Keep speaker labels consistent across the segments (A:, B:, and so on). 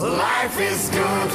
A: Life is good.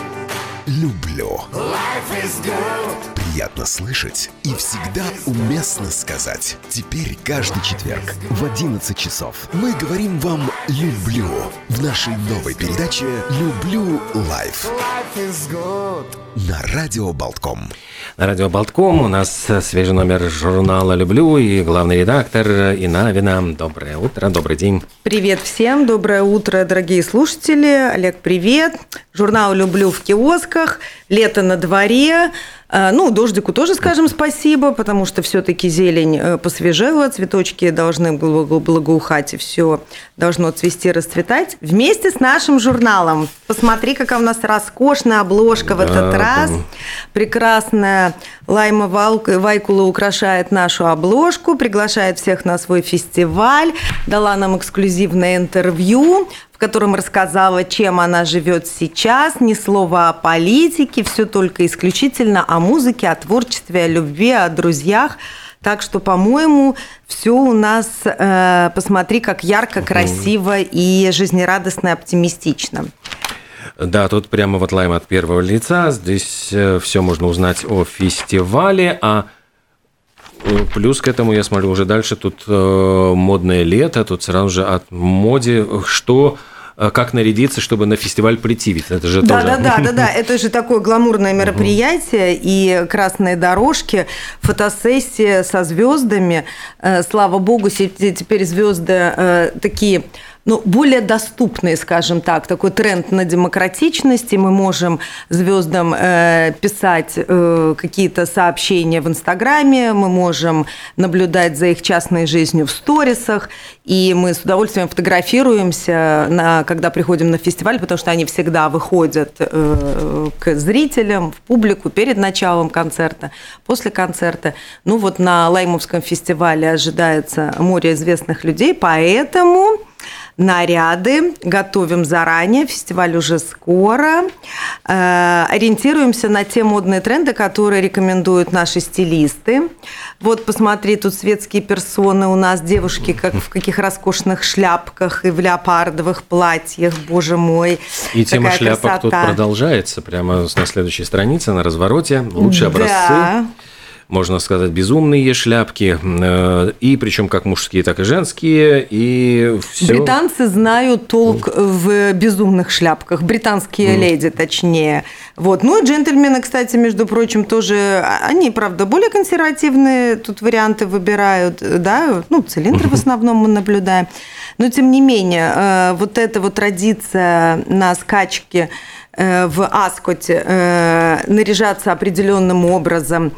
B: Люблю.
A: Life is good.
B: Приятно слышать и всегда уместно сказать. Теперь каждый четверг в 11 часов мы говорим вам «люблю» в нашей новой передаче «Люблю лайф»
A: Life is good.
B: на Радио Болтком.
C: На радио Болтком у нас свежий номер журнала «Люблю» и главный редактор Инавина. Доброе утро, добрый день.
D: Привет всем, доброе утро, дорогие слушатели. Олег, привет. Журнал «Люблю» в киосках, лето на дворе. А, Ну, дождику тоже скажем спасибо, потому что все-таки зелень э, посвежела, цветочки должны благо- благоухать, и все должно цвести, расцветать. Вместе с нашим журналом. Посмотри, какая у нас роскошная обложка в этот
C: Да,
D: раз.
C: там.
D: Прекрасная Лайма Вайкула украшает нашу обложку, приглашает всех на свой фестиваль, дала нам эксклюзивное интервью, в котором рассказала, чем она живет сейчас, ни слова о политике, все только исключительно о музыке, о творчестве, о любви, о друзьях. Так что, по-моему, все у нас, э, посмотри, как ярко, красиво и жизнерадостно, оптимистично.
C: Да, тут прямо вот лайм от первого лица. Здесь все можно узнать о фестивале, а э, плюс к этому, я смотрю, уже дальше тут э, модное лето, тут сразу же от моде, что э, как нарядиться, чтобы на фестиваль прийти, ведь это же
D: Да,
C: тоже...
D: да, да, да, да. Это же такое гламурное мероприятие и красные дорожки, фотосессия со звездами. Э, Слава богу, теперь звезды такие ну, более доступные, скажем так, такой тренд на демократичности. Мы можем звездам э, писать э, какие-то сообщения в Инстаграме, мы можем наблюдать за их частной жизнью в сторисах, и мы с удовольствием фотографируемся, на, когда приходим на фестиваль, потому что они всегда выходят э, к зрителям, в публику перед началом концерта, после концерта. Ну вот на Лаймовском фестивале ожидается море известных людей, поэтому наряды готовим заранее, фестиваль уже скоро. Э, Ориентируемся на те модные тренды, которые рекомендуют наши стилисты. Вот посмотри, тут светские персоны у нас, девушки как в каких роскошных шляпках и в леопардовых платьях, боже мой.
C: И тема шляпок тут
D: красота.
C: продолжается прямо на следующей странице, на развороте. Лучшие образцы. Можно сказать, безумные шляпки, э, и причем как мужские, так и женские, и все.
D: Британцы знают толк в безумных шляпках, британские леди, точнее. Вот. Ну и джентльмены, кстати, между прочим, тоже, а- они, правда, более консервативные тут варианты выбирают, да, ну, цилиндры в основном мы наблюдаем. Но, тем не менее, э, вот эта вот традиция на скачке в Аскоте э, наряжаться определенным образом,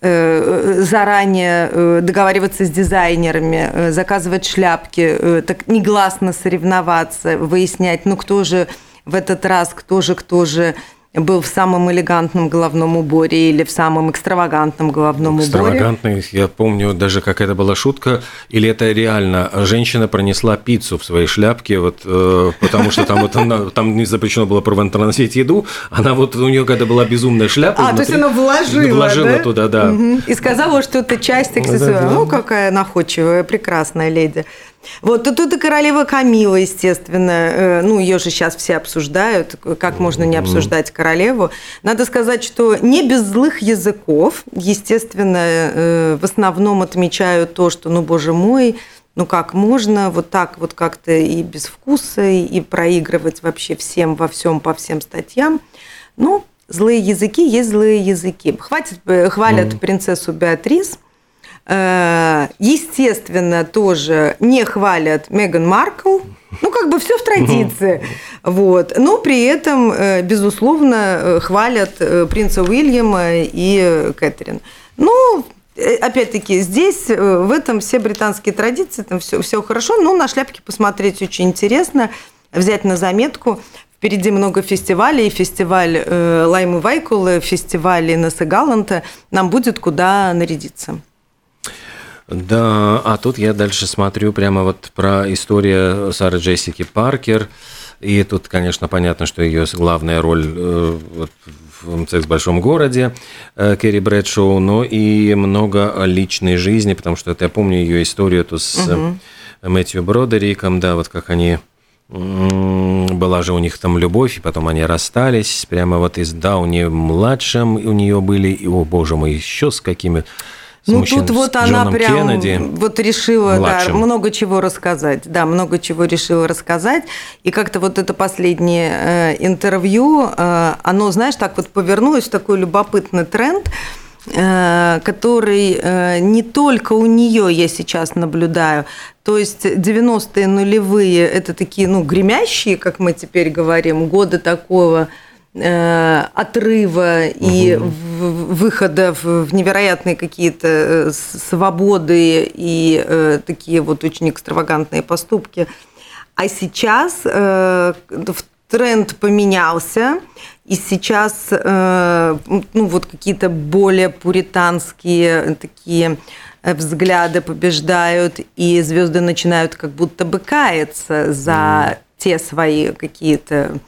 D: э, заранее э, договариваться с дизайнерами, э, заказывать шляпки, э, так негласно соревноваться, выяснять, ну кто же в этот раз, кто же, кто же был в самом элегантном головном уборе или в самом экстравагантном головном уборе.
C: Экстравагантный, я помню даже как это была шутка, или это реально женщина пронесла пиццу в своей шляпке, вот, э, потому что там, вот она- там не запрещено было проносить еду, она вот у нее когда была безумная шляпа,
D: А, то есть
C: внутри-
D: она вложила,
C: вложила
D: да?
C: туда, да.
D: Мгм. И сказала, что это часть аксессуара.
C: Да-да.
D: Ну, какая находчивая, прекрасная леди. Вот, тут и королева Камила, естественно, э, ну, ее же сейчас все обсуждают, как можно не обсуждать королеву. Надо сказать, что не без злых языков, естественно, э, в основном отмечают то, что, ну, боже мой, ну как можно вот так вот как-то и без вкуса, и проигрывать вообще всем во всем по всем статьям. Ну, злые языки есть злые языки. Хватит, э, хвалят принцессу Беатрис. Э, Естественно, тоже не хвалят Меган Маркл. Ну, как бы все в традиции. Вот. Но при этом, э, безусловно, э, хвалят принца Уильяма и Кэтрин. Ну, опять-таки, здесь, в этом все британские традиции, там все, все хорошо. Но на шляпки посмотреть очень интересно, взять на заметку. Впереди много фестивалей, фестиваль э, Лаймы Вайкулы, фестиваль Инессы Галанта. Нам будет куда нарядиться.
C: Да, а тут я дальше смотрю прямо вот про историю Сары Джессики Паркер. И тут, конечно, понятно, что ее главная роль э, вот, в «Секс в большом городе» э, Керри Брэдшоу, но и много личной жизни, потому что это, я помню ее историю эту с э, Мэтью Бродериком, да, вот как они Была же у них там любовь, и потом они расстались. Прямо вот из Дауни младшим у нее были, и, о боже мой, еще с какими...
D: Ну
C: мужчин-
D: тут вот она
C: Джоном
D: прям
C: Кеннеди.
D: вот решила да, много чего рассказать. Да, много чего решила рассказать. И как-то вот это последнее э, интервью, э, оно, знаешь, так вот повернулось в такой любопытный тренд, э, который не только у нее я сейчас наблюдаю. То есть 90-е нулевые – это такие, ну, гремящие, как мы теперь говорим, годы такого э, отрыва и в- выхода в, невероятные какие-то э, свободы и э, такие вот очень экстравагантные поступки. А сейчас тренд поменялся, и сейчас ну, вот какие-то более пуританские такие взгляды побеждают, и звезды начинают как будто бы каяться за те свои какие-то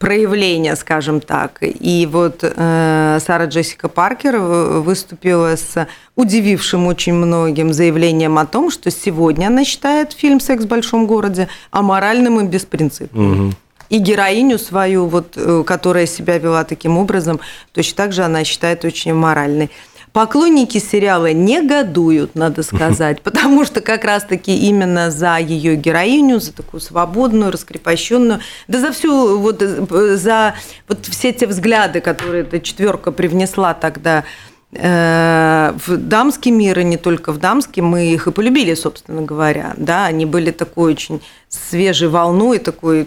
D: проявления, скажем так. И вот э, Сара Джессика Паркер выступила с удивившим очень многим заявлением о том, что сегодня она считает фильм «Секс в большом городе» аморальным и беспринципным. И героиню свою, вот, э, которая себя вела таким образом, точно так же она считает очень моральной. Поклонники сериала негодуют, надо сказать, потому что как раз-таки именно за ее героиню, за такую свободную, раскрепощенную, да за всю, вот, за вот все те взгляды, которые эта четверка привнесла тогда э, в дамский мир, и не только в дамский, мы их и полюбили, собственно говоря. Да, они были такой очень свежей волной, такой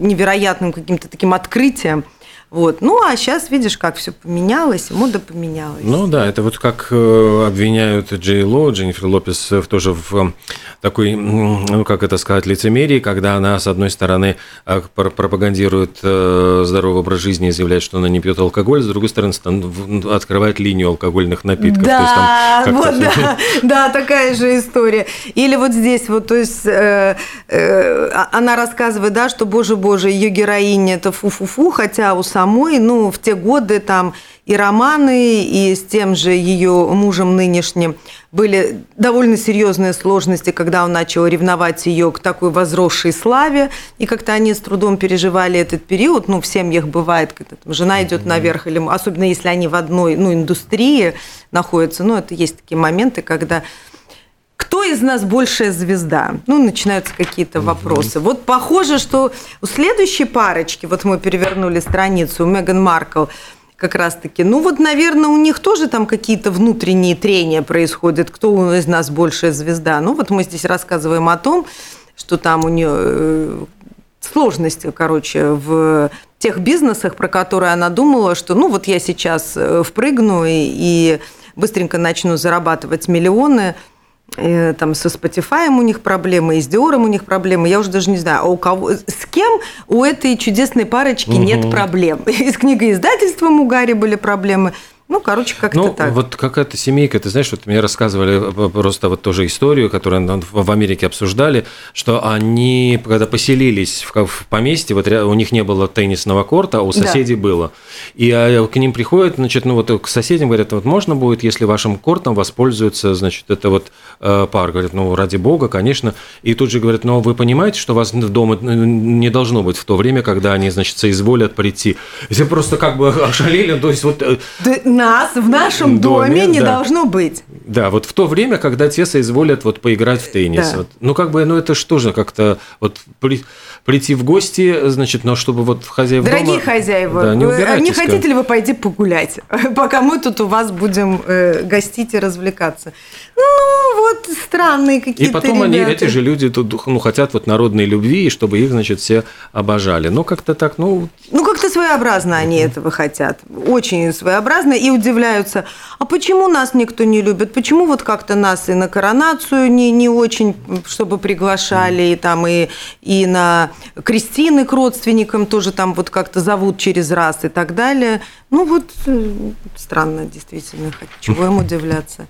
D: невероятным каким-то таким открытием. Вот. Ну, а сейчас видишь, как все поменялось, мода поменялась.
C: Ну да, это вот как э, обвиняют Джей Ло, Дженнифер Лопес э, в тоже в э, такой, ну как это сказать, лицемерии, когда она, с одной стороны, пр- пропагандирует здоровый образ жизни и заявляет, что она не пьет алкоголь, с другой стороны, открывает линию алкогольных напитков. То есть там
D: Да,
C: как-то-
D: вот да, да, такая же история. Или вот здесь вот, то есть э, э, а- она рассказывает, да, что, боже, боже, ее героиня это фу-фу-фу, хотя у самой, ну, в те годы там и романы, и с тем же ее мужем нынешним были довольно серьезные сложности, когда он начал ревновать ее к такой возросшей славе, и как-то они с трудом переживали этот период. Ну, в семьях бывает, когда там жена идет наверх, или особенно если они в одной ну, индустрии находятся. Ну, это есть такие моменты, когда из нас большая звезда? Ну, начинаются какие-то вопросы. Вот похоже, что у следующей парочки, вот мы перевернули страницу, у Меган Маркл, как раз-таки, ну вот, наверное, у них тоже там какие-то внутренние трения происходят, кто из нас большая звезда. Ну вот мы здесь рассказываем о том, что там у нее э, сложности, короче, в тех бизнесах, про которые она думала, что ну вот я сейчас э, впрыгну и, и быстренько начну зарабатывать миллионы, Э, там со Spotify у них проблемы, и с Диором у них проблемы, я уже даже не знаю, а у кого, с кем у этой чудесной парочки нет проблем. И с книгоиздательством у Гарри были проблемы. Ну, короче, как-то
C: Ну,
D: так.
C: вот какая-то семейка, ты знаешь, вот мне рассказывали э, просто вот тоже историю, которую в Америке обсуждали, что они, когда поселились в поместье, вот у них не было теннисного корта, а у
D: Да.
C: соседей было. И а, к ним приходят, значит, ну вот к соседям говорят, вот можно будет, если вашим кортом воспользуется, значит, это вот э, пар. Говорят, ну, ради бога, конечно. И тут же говорят, ну, вы понимаете, что вас дома э, не должно быть в то время, когда они, значит, соизволят прийти. Все просто как бы ошалели, то есть вот... э,
D: Да нас в нашем
C: Доме,
D: доме, не
C: да.
D: должно быть.
C: Да, вот в то время, когда те соизволят вот поиграть в теннис.
D: Да.
C: Вот. Ну, как бы, ну, это что же как-то вот при- прийти в гости, значит, но чтобы вот хозяев
D: Дорогие
C: дома...
D: хозяева,
C: Да, не
D: вы- а не хотите ли вы пойти погулять, пока мы тут у вас будем э, гостить и развлекаться? Ну, вот странные
C: И
D: какие-то
C: потом они,
D: ребята.
C: эти же люди, тут, ну, хотят вот народной любви, и чтобы их, значит, все обожали. Ну, как-то так, ну,
D: Ну, как-то своеобразно они этого хотят. Очень своеобразно. И удивляются, а почему нас никто не любит? Почему вот как-то нас и на коронацию не, не очень, чтобы приглашали, и там и, и на крестины к родственникам тоже там вот как-то зовут через раз и так далее. Ну, вот э, странно, действительно, чего им удивляться.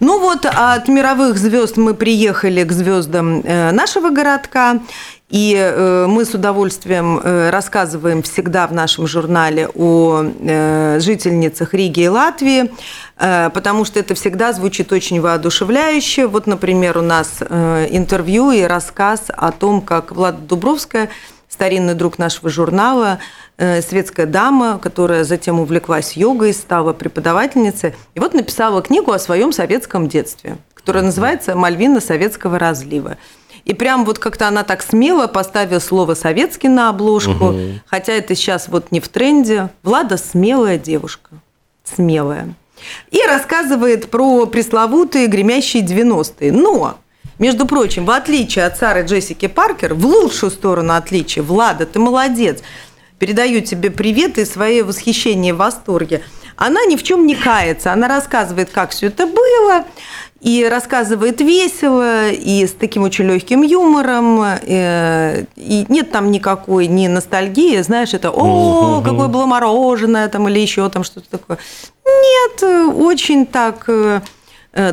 D: Ну, вот от мировых звезд мы приехали к звездам э, нашего городка. И э, мы с удовольствием э, рассказываем всегда в нашем журнале о э, жительницах Риги и Латвии, потому что это всегда звучит очень воодушевляюще. Вот, например, у нас интервью и рассказ о том, как Влада Дубровская, старинный друг нашего журнала, светская дама, которая затем увлеклась йогой, стала преподавательницей, и вот написала книгу о своем советском детстве, которая называется «Мальвина советского разлива». И прям вот как-то она так смело поставила слово «советский» на обложку, угу. хотя это сейчас вот не в тренде. Влада смелая девушка, смелая. И рассказывает про пресловутые гремящие 90-е. Но, между прочим, в отличие от Сары Джессики Паркер, в лучшую сторону отличия, Влада, ты молодец, передаю тебе привет и свои восхищения и восторге. Она ни в чем не кается, она рассказывает, как все это было, и рассказывает весело, и с таким очень легким юмором, э, и нет там никакой ни ностальгии, знаешь, это «О, какое было мороженое» там, или еще там что-то такое. Нет, очень так э,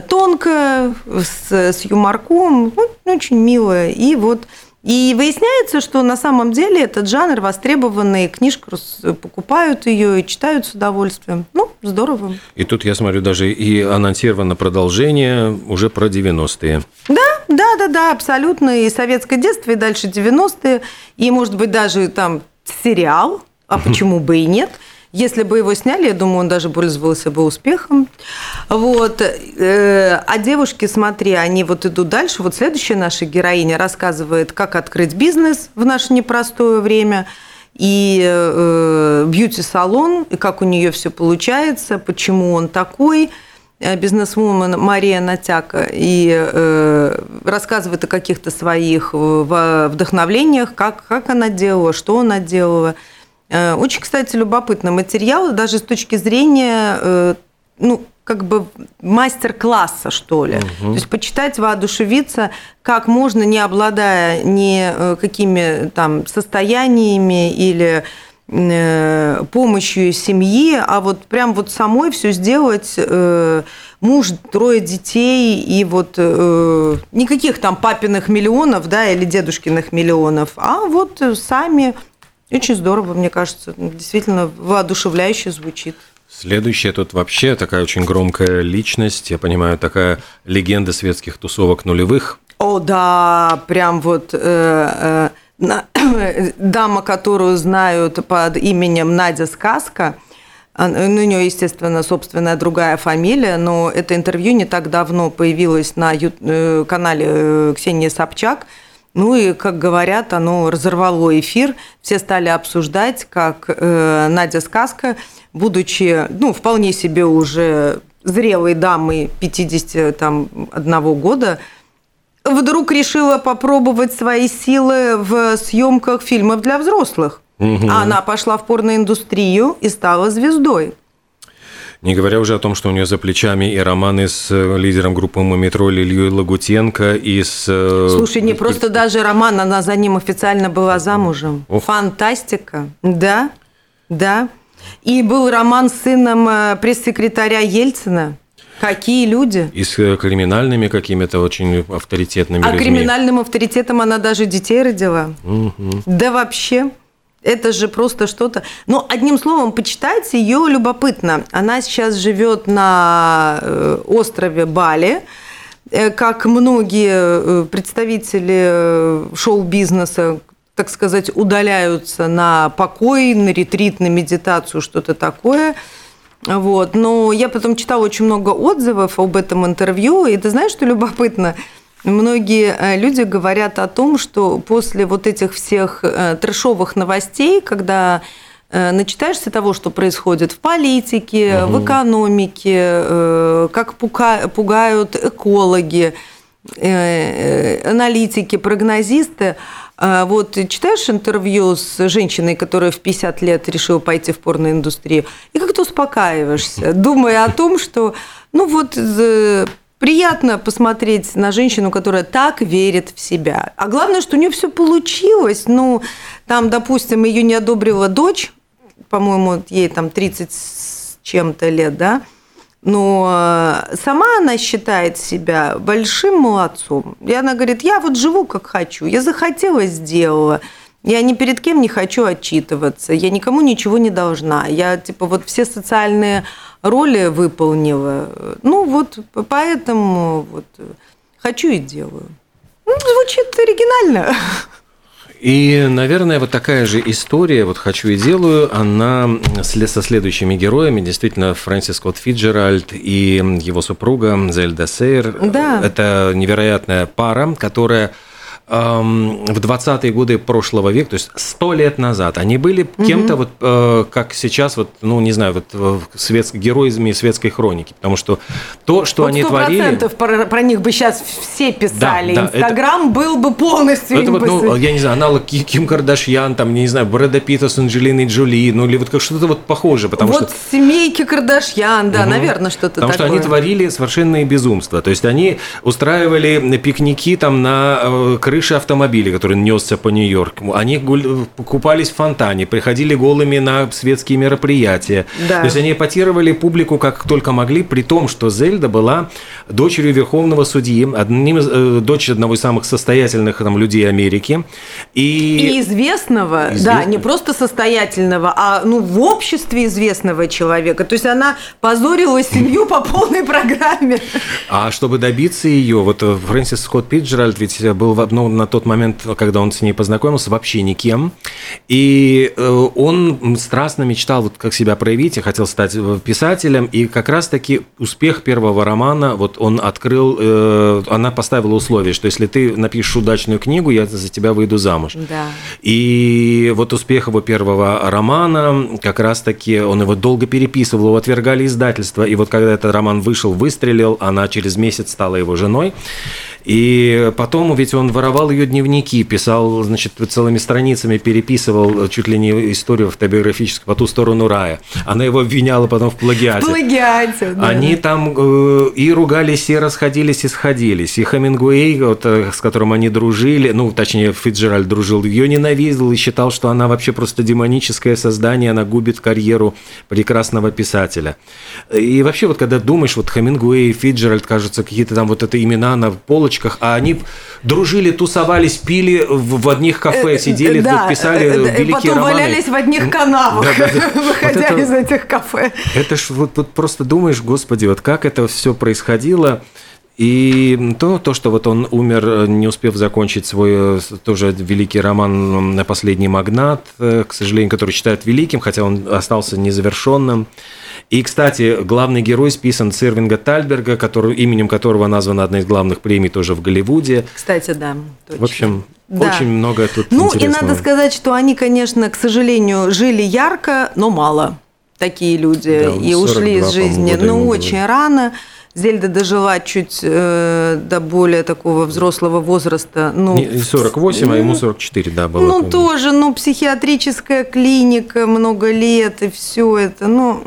D: тонко, с, с юморком, очень мило. И вот и выясняется, что на самом деле этот жанр востребованный, книжку покупают ее и читают с удовольствием. Ну, здорово.
C: И тут я смотрю, даже и анонсировано продолжение уже про 90-е.
D: Да, да, да, да, абсолютно. И советское детство, и дальше 90-е, и, может быть, даже там сериал, а почему бы и нет – если бы его сняли, я думаю, он даже пользовался бы успехом. Вот. Э, а девушки, смотри, они вот идут дальше. Вот следующая наша героиня рассказывает, как открыть бизнес в наше непростое время и э, бьюти-салон, и как у нее все получается, почему он такой э, бизнесвумен Мария Натяка и э, рассказывает о каких-то своих вдохновлениях, как, как она делала, что она делала. Э, очень, кстати, любопытный материал, даже с точки зрения, э, ну, как бы мастер-класса, что ли. Угу. То есть почитать, воодушевиться, как можно, не обладая ни э, какими там состояниями или помощью семьи, а вот прям вот самой все сделать, муж, трое детей, и вот никаких там папиных миллионов, да, или дедушкиных миллионов, а вот сами очень здорово, мне кажется, действительно воодушевляюще звучит.
C: Следующая тут вообще такая очень громкая личность, я понимаю, такая легенда светских тусовок нулевых.
D: О, да, прям вот э, э, дама, которую знают под именем Надя Сказка. Ну, у нее, естественно, собственная другая фамилия, но это интервью не так давно появилось на э, канале э, Ксении Собчак – ну и, как говорят, оно разорвало эфир. Все стали обсуждать, как э, Надя Сказка, будучи ну, вполне себе уже зрелой дамой 51 года, вдруг решила попробовать свои силы в съемках фильмов для взрослых. Угу. Она пошла в порноиндустрию и стала звездой.
C: Не говоря уже о том, что у нее за плечами и романы с э, лидером группы «Мумитроль» Ильей Лагутенко и с... Э,
D: Слушай, не просто даже роман, она за ним официально была замужем. Ох. Фантастика. Да, да. И был роман с сыном э, пресс-секретаря Ельцина. Какие люди?
C: И с криминальными какими-то очень авторитетными
D: а
C: людьми.
D: А криминальным авторитетом она даже детей родила. Угу. Да вообще. Это же просто что-то. Но одним словом, почитайте ее любопытно. Она сейчас живет на э, острове Бали э, как многие э, представители шоу-бизнеса, так сказать, удаляются на покой, на ретрит, на медитацию, что-то такое. Вот. Но я потом читала очень много отзывов об этом интервью, и ты знаешь, что любопытно? Многие э, люди говорят о том, что после вот этих всех э, трешовых новостей, когда э, начитаешься того, что происходит в политике, угу. в экономике, как пугают экологи, аналитики, прогнозисты, вот читаешь интервью с женщиной, которая в 50 лет решила пойти в порноиндустрию, и как-то успокаиваешься, думая о том, что ну вот приятно посмотреть на женщину, которая так верит в себя. А главное, что у нее все получилось. Ну, там, допустим, ее не одобрила дочь, по-моему, ей там 30 с чем-то лет, да, Но э, сама она считает себя большим молодцом. И она говорит, я вот живу как хочу, я захотела, сделала. Я ни перед кем не хочу отчитываться, я никому ничего не должна. Я, типа, вот все социальные роли выполнила. Ну, вот поэтому вот хочу и делаю. Ну, звучит оригинально.
C: И, наверное, вот такая же история, вот «Хочу и делаю», она со следующими героями, действительно, Фрэнсис Скотт Фиджеральд и его супруга Зельда Сейр.
D: Да.
C: Это невероятная пара, которая в 20-е годы прошлого века, то есть 100 лет назад, они были кем-то, вот, э, как сейчас, вот, ну, не знаю, вот, э, свет, героями светской хроники, потому что то, что
D: вот
C: они творили...
D: Про, про них бы сейчас все писали,
C: Да, да,
D: Инстаграм
C: это-
D: был бы полностью
C: Это вот, ну, я не знаю, аналог Ки- Ким Кардашьян, там, не знаю, Брэда Питта с Анджелиной Джоли, ну, или вот как что-то вот похожее, потому
D: вот
C: что...
D: семейки Кардашьян, да,
C: Мгм.
D: наверное, что-то
C: Потому
D: такое.
C: что они творили совершенные безумства. То есть они устраивали пикники там на э, крыше автомобиля, который несся по Нью-Йорку. Они гуль- купались в фонтане, приходили голыми на светские мероприятия.
D: Да.
C: То есть они эпатировали публику как только могли, при том, что Зельда была дочерью верховного судьи, одним из, э, дочь одного из самых состоятельных там, людей Америки.
D: И известного, да,
C: Известного.
D: не просто состоятельного, а ну в обществе известного человека. То есть она позорила семью по полной программе.
C: А чтобы добиться ее, вот э, Фрэнсис Скотт Пиджеральд ведь был в- ну, на тот момент, когда он с ней познакомился, вообще никем. И э, он страстно мечтал вот как себя проявить, и хотел стать э, писателем. И как раз-таки успех первого романа, вот он открыл, э, она поставила условие, что если ты напишешь удачную книгу, я за тебя выйду замуж.
D: Да.
C: И вот успех его первого романа, как раз-таки он его долго переписывал, его отвергали издательства. И вот когда этот роман вышел, выстрелил, она через месяц стала его женой. И потом ведь он воровал ее дневники, писал, значит, целыми страницами переписывал чуть ли не историю автобиографическую по ту сторону рая. Она его обвиняла потом в плагиате.
D: Плагиате. да.
C: Они там э, и ругались, и расходились, и сходились. И Хемингуэй, вот, э, с которым они дружили, ну, точнее, Фитджеральд дружил, ее ненавидел и считал, что она вообще просто демоническое создание, она губит карьеру прекрасного писателя. И вообще, вот когда думаешь, вот Хемингуэй, Фитджеральд, кажется, какие-то там вот это имена на полочках, а они дружили, тусовались, пили в, одних кафе, сидели,
D: да,
C: тут писали
D: э, э,
C: великие
D: потом
C: романы.
D: валялись в одних канавах,
C: Да-да-да. Вот
D: выходя
C: это-
D: из этих кафе.
C: Это ж вот, вот просто думаешь, господи, вот как это все происходило. И то, то, что вот он умер, э, не успев закончить свой э, тоже великий роман «На последний магнат», э, к сожалению, который считают великим, хотя он остался незавершенным. И, кстати, главный герой списан с Ирвинга Тальберга, который, именем которого названа одна из главных премий тоже в Голливуде.
D: Кстати, да. точно.
C: В общем,
D: Да.
C: очень много тут
D: Ну и
C: интересного.
D: надо сказать, что они, конечно, к сожалению, жили ярко, но мало. Такие люди
C: Да,
D: и
C: 42,
D: ушли из жизни,
C: года
D: ну
C: ему было.
D: очень рано. Зельда дожила чуть э, до более такого взрослого возраста. Ну,
C: Не 48, а ему 44, да, было.
D: ну
C: помню.
D: тоже, ну психиатрическая клиника, много лет и все это, ну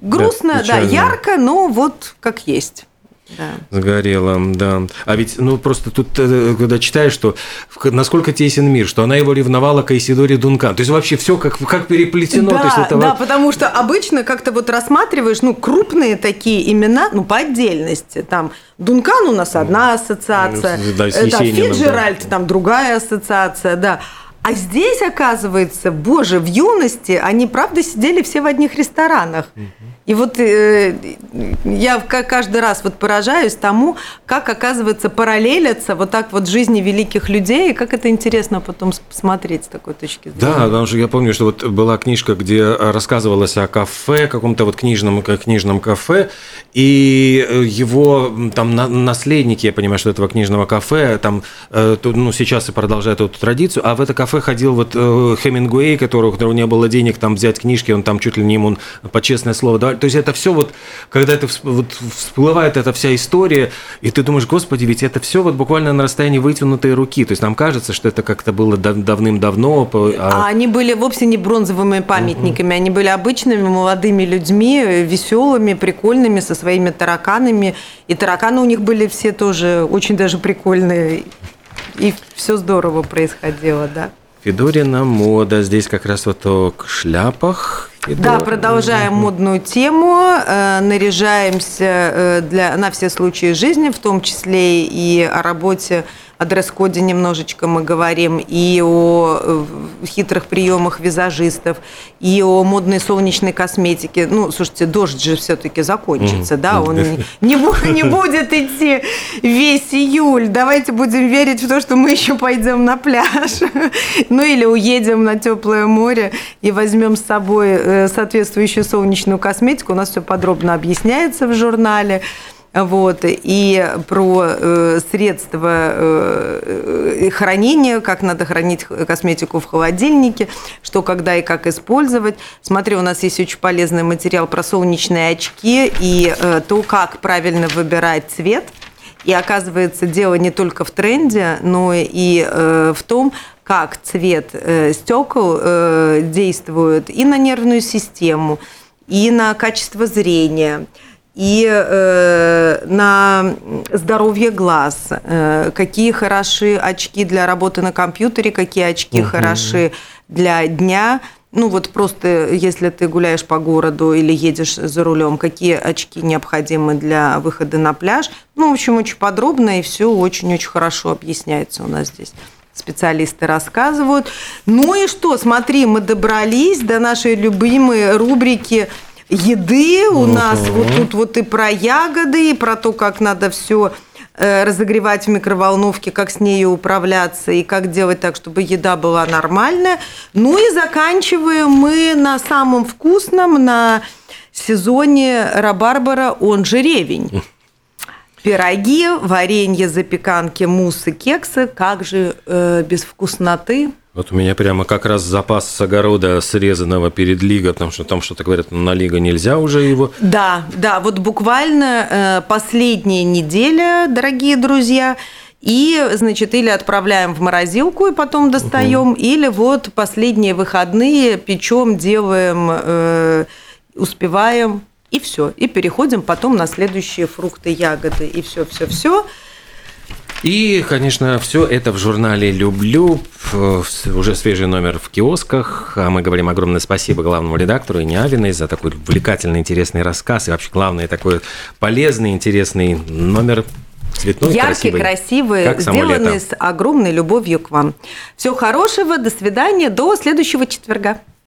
D: грустно, да,
C: печально.
D: ярко, но вот как есть. Да.
C: Сгорела, да. А ведь, ну, просто тут, э, когда читаешь, что насколько тесен мир, что она его ревновала к Айсидоре Дункан. То есть вообще все как, как переплетено.
D: Да,
C: то есть это
D: да,
C: вот-
D: потому что обычно как-то вот рассматриваешь, ну, крупные такие имена, ну, по отдельности. Там Дункан у нас одна ассоциация,
C: да,
D: э, там
C: Есениным,
D: Фиджеральд,
C: да.
D: там другая ассоциация, да. А здесь, оказывается, боже, в юности они, правда, сидели все в одних ресторанах. И вот э, я ка- каждый раз вот поражаюсь тому, как, оказывается, параллелятся вот так вот жизни великих людей, и как это интересно потом смотреть с такой точки зрения.
C: Да, потому что я помню, что вот была книжка, где рассказывалось о кафе, каком-то вот книжном, как книжном кафе, и э, его там на- наследники, я понимаю, что этого книжного кафе, там, э, ну, сейчас и продолжают эту традицию, а в это кафе ходил вот э, Хемингуэй, который, у которого не было денег там взять книжки, он там чуть ли не ему по честное слово давал. То есть это все вот, когда это вот всплывает эта вся история, и ты думаешь, господи, ведь это все вот буквально на расстоянии вытянутой руки. То есть нам кажется, что это как-то было дав- давным-давно. по-
D: А они были вовсе не бронзовыми памятниками, они были обычными молодыми людьми, веселыми, прикольными, со своими тараканами. И тараканы у них были все тоже очень даже прикольные. И все здорово происходило, да.
C: Федорина мода. Здесь как раз вот о шляпах.
D: Да, продолжаем модную тему, э, наряжаемся э, для, на все случаи жизни, в том числе и о работе о дресс-коде немножечко мы говорим, и о э, хитрых приемах визажистов, и о модной солнечной косметике. Ну, слушайте, дождь же все-таки закончится, mm-hmm. да, он не, не будет идти весь июль. Давайте будем верить в то, что мы еще пойдем на пляж, ну или уедем на теплое море и возьмем с собой э, соответствующую солнечную косметику. У нас все подробно объясняется в журнале. Вот, и про э, средства э, э, хранения, как надо хранить косметику в холодильнике, что когда и как использовать. Смотри, у нас есть очень полезный материал про солнечные очки и э, то, как правильно выбирать цвет. И оказывается, дело не только в тренде, но и э, в том, как цвет э, стекол э, действует и на нервную систему, и на качество зрения – и э, на здоровье глаз, э, какие хороши очки для работы на компьютере, какие очки угу. хороши для дня. Ну вот просто если ты гуляешь по городу или едешь за рулем, какие очки необходимы для выхода на пляж. Ну, в общем, очень подробно и все очень-очень хорошо объясняется у нас здесь специалисты рассказывают. Ну и что, смотри, мы добрались до нашей любимой рубрики еды у нас вот тут вот и про ягоды, и про то, как надо все э, разогревать в микроволновке, как с ней управляться и как делать так, чтобы еда была нормальная. Ну и заканчиваем мы на самом вкусном, на сезоне рабарбара, он же ревень. Пироги, варенье, запеканки, муссы, кексы. Как же э, без вкусноты?
C: Вот у меня прямо как раз запас с огорода срезанного перед лигой, потому что там что-то говорят, на лига нельзя уже его.
D: Да, да, вот буквально э, последняя неделя, дорогие друзья, и, значит, или отправляем в морозилку и потом достаем, угу. или вот последние выходные печем, делаем, э, успеваем, и все. И переходим потом на следующие фрукты, ягоды, и все, все, все.
C: И, конечно, все это в журнале «Люблю». Уже свежий номер в киосках. А мы говорим огромное спасибо главному редактору Инявиной за такой увлекательный, интересный рассказ. И вообще, главное, такой полезный, интересный номер Цветной,
D: Яркий, красивый, красивый как сделанный с огромной любовью к вам. Всего хорошего, до свидания, до следующего четверга.